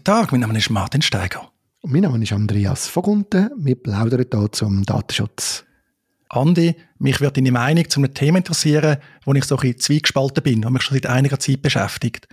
Guten Tag, mein Name ist Martin Steiger. Und mein Name ist Andreas Vogunten. Wir plaudern hier zum Datenschutz. Andi, mich würde deine Meinung zu einem Thema interessieren, wo ich so ein bisschen zweigespalten bin und mich schon seit einiger Zeit beschäftigt.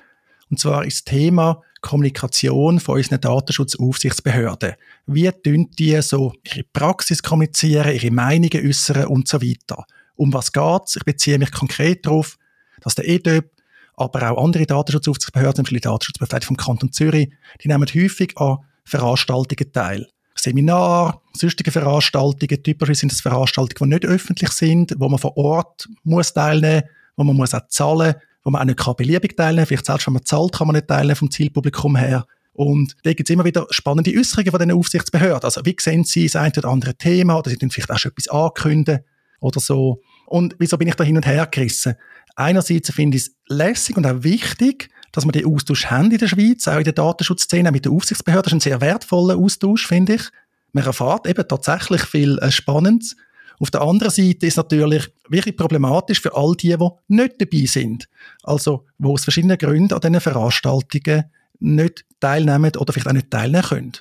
Und zwar ist das Thema Kommunikation von unseren Datenschutzaufsichtsbehörden. Wie tun die so ihre Praxis kommunizieren, ihre Meinungen äußern und so weiter? Um was geht's? Ich beziehe mich konkret darauf, dass der EDÖP, aber auch andere Datenschutzaufsichtsbehörden, zum Beispiel die Datenschutzbehörde vom Kanton Zürich, die nehmen häufig an Veranstaltungen teil. Seminar, sonstige Veranstaltungen, typischerweise sind das Veranstaltungen, die nicht öffentlich sind, wo man vor Ort muss teilnehmen, wo man muss auch zahlen, wo man auch nicht kann beliebig teilnehmen, vielleicht selbst wenn man zahlt, kann man nicht teilnehmen vom Zielpublikum her. Und da gibt es immer wieder spannende Äußerungen von diesen Aufsichtsbehörden. Also wie sehen sie das eine oder andere Thema oder sie können vielleicht auch schon etwas ankündigen oder so. Und wieso bin ich da hin und her gerissen? Einerseits finde ich es lässig und auch wichtig, dass wir den Austausch haben in der Schweiz, auch in der Datenschutzszene mit der Aufsichtsbehörde. Das ist ein sehr wertvoller Austausch, finde ich. Man erfahrt eben tatsächlich viel äh, Spannendes. Auf der anderen Seite ist natürlich wirklich problematisch für all die, die nicht dabei sind. Also, wo aus verschiedenen Gründen an diesen Veranstaltungen nicht teilnehmen oder vielleicht auch nicht teilnehmen können.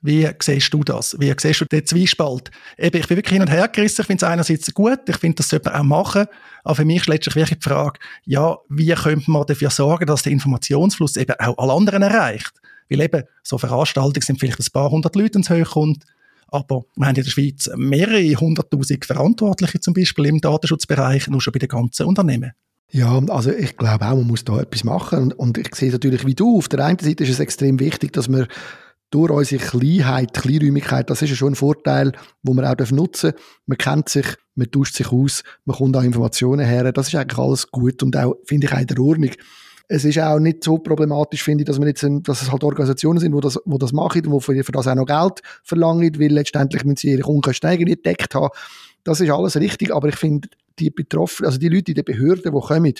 Wie siehst du das? Wie siehst du den Zwiespalt? Eben, ich bin wirklich hin und her gerissen. Ich finde es einerseits gut, ich finde, das sollte man auch machen. Aber für mich ist letztlich wirklich die Frage, ja, wie könnte man dafür sorgen, dass der Informationsfluss eben auch alle anderen erreicht? Weil eben, so Veranstaltungen sind vielleicht ein paar hundert Leute ins Höhe kommt. Aber wir haben in der Schweiz mehrere hunderttausend Verantwortliche zum Beispiel im Datenschutzbereich, nur schon bei den ganzen Unternehmen. Ja, also ich glaube auch, man muss da etwas machen. Und, ich sehe natürlich wie du. Auf der einen Seite ist es extrem wichtig, dass wir durch unsere Kleinheit, Kleinräumigkeit, das ist ja schon ein Vorteil, wo man auch nutzen darf. Man kennt sich, man tauscht sich aus, man kommt auch Informationen her. Das ist eigentlich alles gut und auch, finde ich, auch in der Ordnung. Es ist auch nicht so problematisch, finde ich, dass, man jetzt, dass es halt Organisationen sind, die das, wo das machen und die für das auch noch Geld verlangen, weil letztendlich müssen sie ihre Unkosten irgendwie gedeckt haben. Das ist alles richtig, aber ich finde, die Betroffenen, also die Leute in den Behörden, die kommen,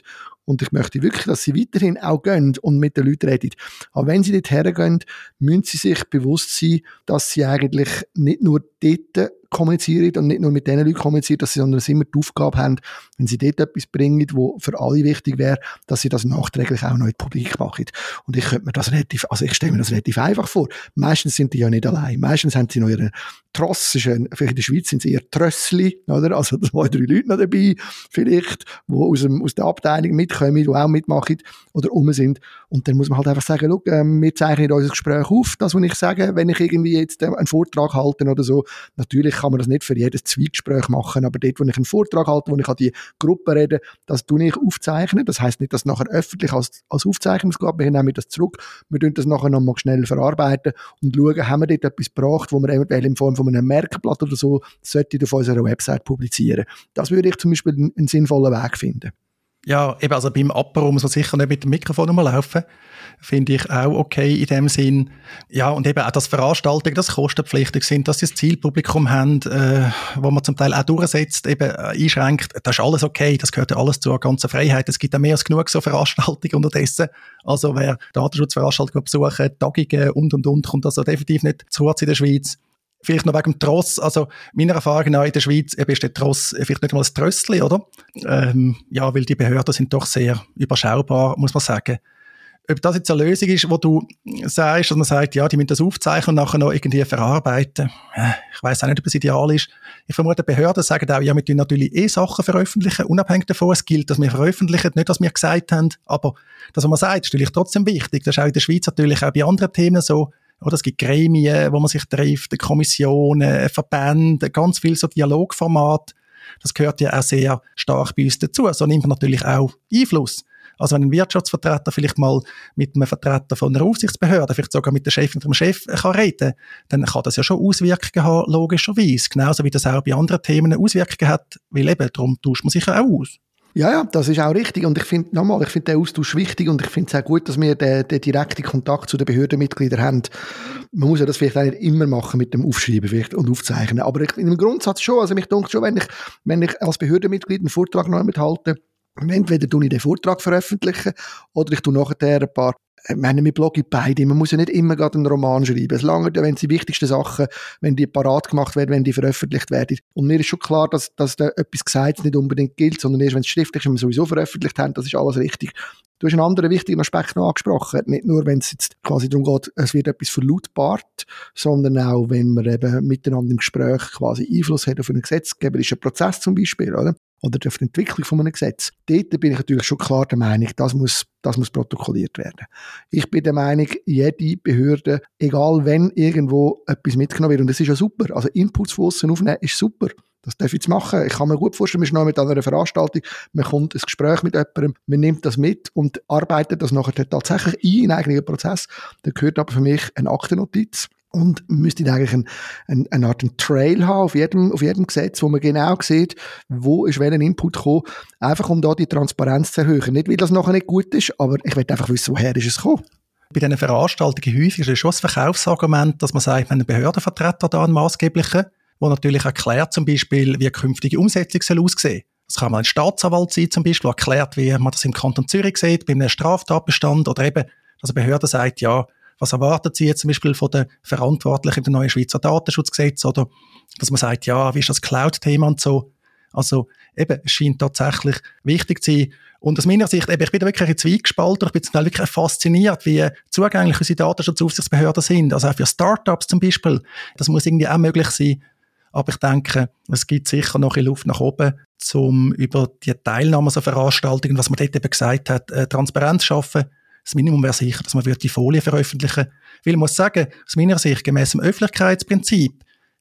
und ich möchte wirklich, dass sie weiterhin auch gehen und mit den Leuten reden. Aber wenn sie dort hergehen, müssen sie sich bewusst sein, dass sie eigentlich nicht nur dort kommunizieren und nicht nur mit den Leuten kommunizieren, dass sie sondern immer die Aufgabe haben, wenn sie dort etwas bringen, wo für alle wichtig wäre, dass sie das nachträglich auch noch Publik machen. Und ich könnte mir das relativ, also ich stelle mir das relativ einfach vor. Meistens sind die ja nicht allein. Meistens haben sie noch ihren Tross, vielleicht in der Schweiz sind sie eher Trössli, oder? Also zwei, drei Leute noch dabei, vielleicht, die aus, dem, aus der Abteilung mitkommen, die auch mitmachen oder um sind. Und dann muss man halt einfach sagen, schau, äh, wir zeichnen unser Gespräch auf, das, was ich sage, wenn ich irgendwie jetzt äh, einen Vortrag halte oder so. Natürlich kann man das nicht für jedes Zweigespräch machen, aber dort, wo ich einen Vortrag halte, wo ich an die Gruppe rede, das tue ich aufzeichnen. Das heißt nicht, dass nachher öffentlich als, als Aufzeichnung geht, wir nehmen das zurück, wir tun das nachher nochmal schnell verarbeiten und schauen, haben wir dort etwas gebracht, wo wir eventuell in Form von einem Merkblatt oder so sollte auf unserer Website publizieren. Das würde ich zum Beispiel einen sinnvollen Weg finden. Ja, eben, also beim Apero muss man sicher nicht mit dem Mikrofon rumlaufen. Finde ich auch okay in dem Sinn. Ja, und eben auch, dass Veranstaltungen, das kostenpflichtig sind, dass sie das Zielpublikum haben, äh, wo man zum Teil auch durchsetzt, eben äh, einschränkt. Das ist alles okay, das gehört ja alles zur ganzen Freiheit. Es gibt ja mehr als genug so Veranstaltungen unterdessen. Also wer Datenschutzveranstaltungen besuchen, Tagungen und, und, und, kommt also definitiv nicht zu kurz in der Schweiz. Vielleicht noch wegen dem Tross. Also, meiner Erfahrung nach in der Schweiz ist der Tross vielleicht nicht mal ein Tröstli, oder? Ähm, ja, weil die Behörden sind doch sehr überschaubar, muss man sagen. Ob das jetzt eine Lösung ist, wo du sagst, dass man sagt, ja, die müssen das aufzeichnen und nachher noch irgendwie verarbeiten. Ich weiß auch nicht, ob es ideal ist. Ich vermute, Behörden sagen auch, ja, wir tun natürlich eh Sachen veröffentlichen, unabhängig davon. Es gilt, dass wir veröffentlichen, nicht, dass wir gesagt haben. Aber das, was man sagt, ist natürlich trotzdem wichtig. Das ist auch in der Schweiz natürlich auch bei anderen Themen so. Oder es gibt Gremien, wo man sich trifft, Kommissionen, Verbände, ganz viel so Dialogformat. Das gehört ja auch sehr stark bei uns dazu. So nimmt man natürlich auch Einfluss. Also wenn ein Wirtschaftsvertreter vielleicht mal mit einem Vertreter von einer Aufsichtsbehörde, vielleicht sogar mit der Chefin oder dem Chef kann reden, dann kann das ja schon Auswirkungen haben, logischerweise. Genauso wie das auch bei anderen Themen Auswirkungen hat, weil eben, darum tauscht man sich ja auch aus. Ja, ja, das ist auch richtig. Und ich finde, nochmal, ich finde den Austausch wichtig und ich finde es auch gut, dass wir den, den direkten Kontakt zu den Behördenmitgliedern haben. Man muss ja das vielleicht auch nicht immer machen mit dem Aufschreiben und Aufzeichnen. Aber ich, im Grundsatz schon. Also mich denkt schon, wenn ich, wenn ich als Behördenmitglied einen Vortrag noch mithalte, entweder tue ich den Vortrag veröffentlichen oder ich tue nachher ein paar ich meine, wir bloggen beide. Man muss ja nicht immer gerade einen Roman schreiben. Es lange, wenn die wichtigsten Sachen, wenn die parat gemacht werden, wenn die veröffentlicht werden. Und mir ist schon klar, dass, dass da etwas gesagt nicht unbedingt gilt, sondern erst, wenn es schriftlich ist, wir sowieso veröffentlicht haben, das ist alles richtig. Du hast einen anderen wichtigen Aspekt noch angesprochen. Nicht nur, wenn es jetzt quasi darum geht, es wird etwas verlautbart, sondern auch, wenn man eben miteinander im Gespräch quasi Einfluss hat auf einen gesetzgeberischen Prozess zum Beispiel, oder? Oder auf die Entwicklung von einem Gesetz. Dort bin ich natürlich schon klar der Meinung, das muss, das muss protokolliert werden. Ich bin der Meinung, jede Behörde, egal wenn irgendwo etwas mitgenommen wird, und das ist ja super, also Inputs von außen aufnehmen ist super. Das darf ich jetzt machen. Ich kann mir gut vorstellen, wir sind noch mit einer Veranstaltung, man kommt ins Gespräch mit jemandem, man nimmt das mit und arbeitet das nachher tatsächlich ein in einen eigenen Prozess. Da gehört aber für mich eine Aktennotiz und müsste eigentlich ein, ein, eine Art Trail haben auf jedem, auf jedem Gesetz, wo man genau sieht, wo ist welcher Input gekommen, einfach um da die Transparenz zu erhöhen. Nicht, weil das nachher nicht gut ist, aber ich will einfach wissen, woher ist es gekommen. Bei diesen Veranstaltungen häufig ist es schon das Verkaufsargument, dass man sagt, man einen Behördenvertreter da, einen maßgeblichen, der natürlich erklärt zum Beispiel, wie künftige Umsetzung soll aussehen Es kann mal ein Staatsanwalt sein zum Beispiel, erklärt, wie man das im Kanton Zürich sieht, bei einem Straftatbestand oder eben, dass eine Behörde sagt, ja, was erwartet Sie jetzt zum Beispiel von den Verantwortlichen im neuen Schweizer Datenschutzgesetz oder dass man sagt, ja, wie ist das Cloud-Thema und so. Also eben, es scheint tatsächlich wichtig zu sein. Und aus meiner Sicht, eben, ich bin da wirklich ein Zweigespalter, ich bin zum Teil wirklich fasziniert, wie zugänglich unsere Datenschutzaufsichtsbehörden sind. Also auch für Startups zum Beispiel. Das muss irgendwie auch möglich sein. Aber ich denke, es gibt sicher noch ein Luft nach oben, um über die Teilnahme an Veranstaltungen, was man dort eben gesagt hat, äh, Transparenz schaffen das Minimum wäre sicher, dass man die Folie veröffentlichen Weil ich muss sagen, aus meiner Sicht, gemäß dem Öffentlichkeitsprinzip,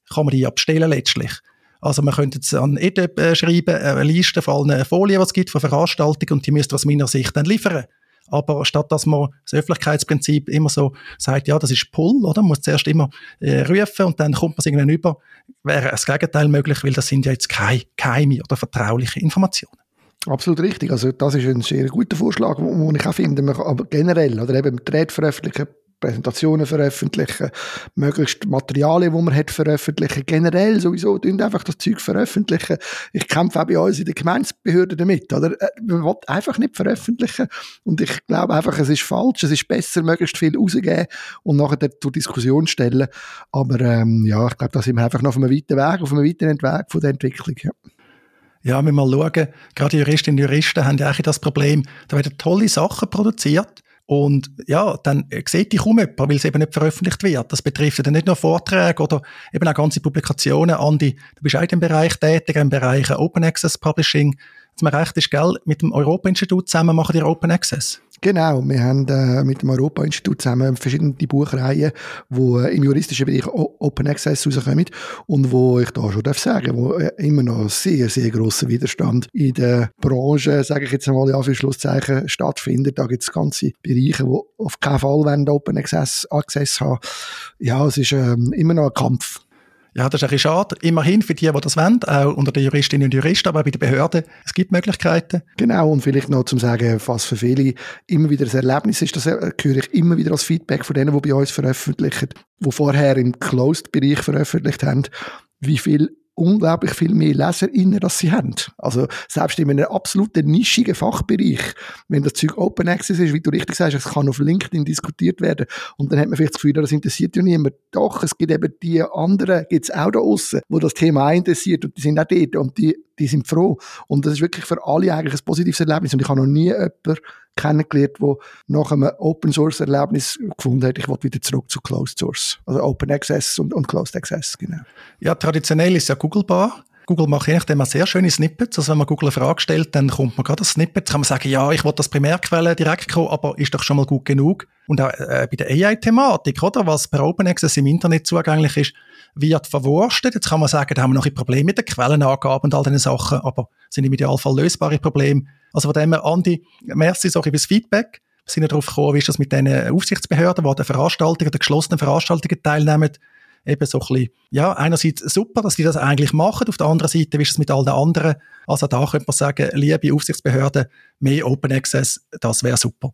kann man die abstellen letztlich. Also man könnte jetzt an EDEP äh, schreiben, äh, eine Liste von allen Folien, die es gibt von Veranstaltungen und die müsste aus meiner Sicht dann liefern. Aber statt dass man das Öffentlichkeitsprinzip immer so sagt, ja, das ist Pull, oder? Man muss zuerst immer äh, rufen und dann kommt man es irgendwann über, wäre das Gegenteil möglich, weil das sind ja jetzt keine geheime oder vertrauliche Informationen. Absolut richtig. Also das ist ein sehr guter Vorschlag, den ich auch finde. Man kann, aber generell, oder eben Rede veröffentlichen, Präsentationen veröffentlichen, möglichst Materialien, die man hat, veröffentlichen. Generell sowieso, einfach das Zeug veröffentlichen. Ich kämpfe auch bei uns in der Gemeindebehörde damit, oder? Äh, man will einfach nicht veröffentlichen. Und ich glaube einfach, es ist falsch. Es ist besser, möglichst viel rauszugeben und nachher zur Diskussion stellen. Aber, ähm, ja, ich glaube, da sind wir einfach noch auf einem weiten Weg, auf einem weiteren Weg von der Entwicklung, ja. Ja, wir mal schauen. Gerade Juristinnen und Juristen haben ja auch das Problem, da werden tolle Sachen produziert. Und ja, dann sieht dich kaum jemand, weil es eben nicht veröffentlicht wird. Das betrifft ja dann nicht nur Vorträge oder eben auch ganze Publikationen. Andi, du bist auch in dem Bereich tätig, im Bereich Open Access Publishing. Jetzt mal recht ist, gell, mit dem Europa-Institut zusammen machen die Open Access. Genau, wir haben äh, mit dem Europa-Institut zusammen verschiedene Buchreihen, die äh, im juristischen Bereich Open Access rauskommen und wo ich da schon darf sagen, wo äh, immer noch sehr, sehr grosser Widerstand in der Branche, sage ich jetzt einmal in Anführungszeichen, stattfindet. Da gibt es ganze Bereiche, die auf keinen Fall Open Access, Access haben. Ja, es ist ähm, immer noch ein Kampf. Ja, das ist ein bisschen schade. Immerhin für die, die das wollen, auch unter den Juristinnen und Juristen, aber auch bei den Behörden. Es gibt Möglichkeiten. Genau, und vielleicht noch zum sagen, was für viele immer wieder ein Erlebnis ist, das höre ich immer wieder als Feedback von denen, die bei uns veröffentlichen, die vorher im Closed-Bereich veröffentlicht haben, wie viel unglaublich viel mehr LeserInnen, als sie haben. Also selbst in einem absoluten nischigen Fachbereich, wenn das Zeug Open Access ist, wie du richtig sagst, es kann auf LinkedIn diskutiert werden und dann hat man vielleicht das Gefühl, das interessiert ja niemand. Doch, es gibt eben die anderen, gibt es auch da außen, wo das Thema interessiert und die sind auch dort und die, die sind froh. Und das ist wirklich für alle eigentlich ein positives Erlebnis und ich habe noch nie jemanden kennengelernt, der nach einem Open Source Erlebnis gefunden hat, ich will wieder zurück zu Closed Source. Also Open Access und, und Closed Access, genau. Ja, traditionell ist ja Google Bar. Google macht nachdem auch sehr schöne Snippets. Also wenn man Google eine Frage stellt, dann kommt man gerade das Snippet. Kann man sagen, ja, ich will das Primärquelle direkt kommen, aber ist doch schon mal gut genug. Und auch äh, bei der AI-Thematik, oder? Was per Open Access im Internet zugänglich ist, wird verwurstet. Jetzt kann man sagen, da haben wir noch ein Problem mit den Quellenangaben und all diesen Sachen, aber sind im Idealfall lösbare Probleme. Also von dem her, Andi, merci so das Feedback. Wir sind ja darauf gekommen, wie ist das mit den Aufsichtsbehörden, die an den Veranstaltungen, den geschlossenen Veranstaltungen teilnehmen. Eben so ein bisschen, ja, einerseits super, dass die das eigentlich machen, auf der anderen Seite, wie ist es mit allen anderen? Also da könnte man sagen, liebe Aufsichtsbehörden, mehr Open Access, das wäre super.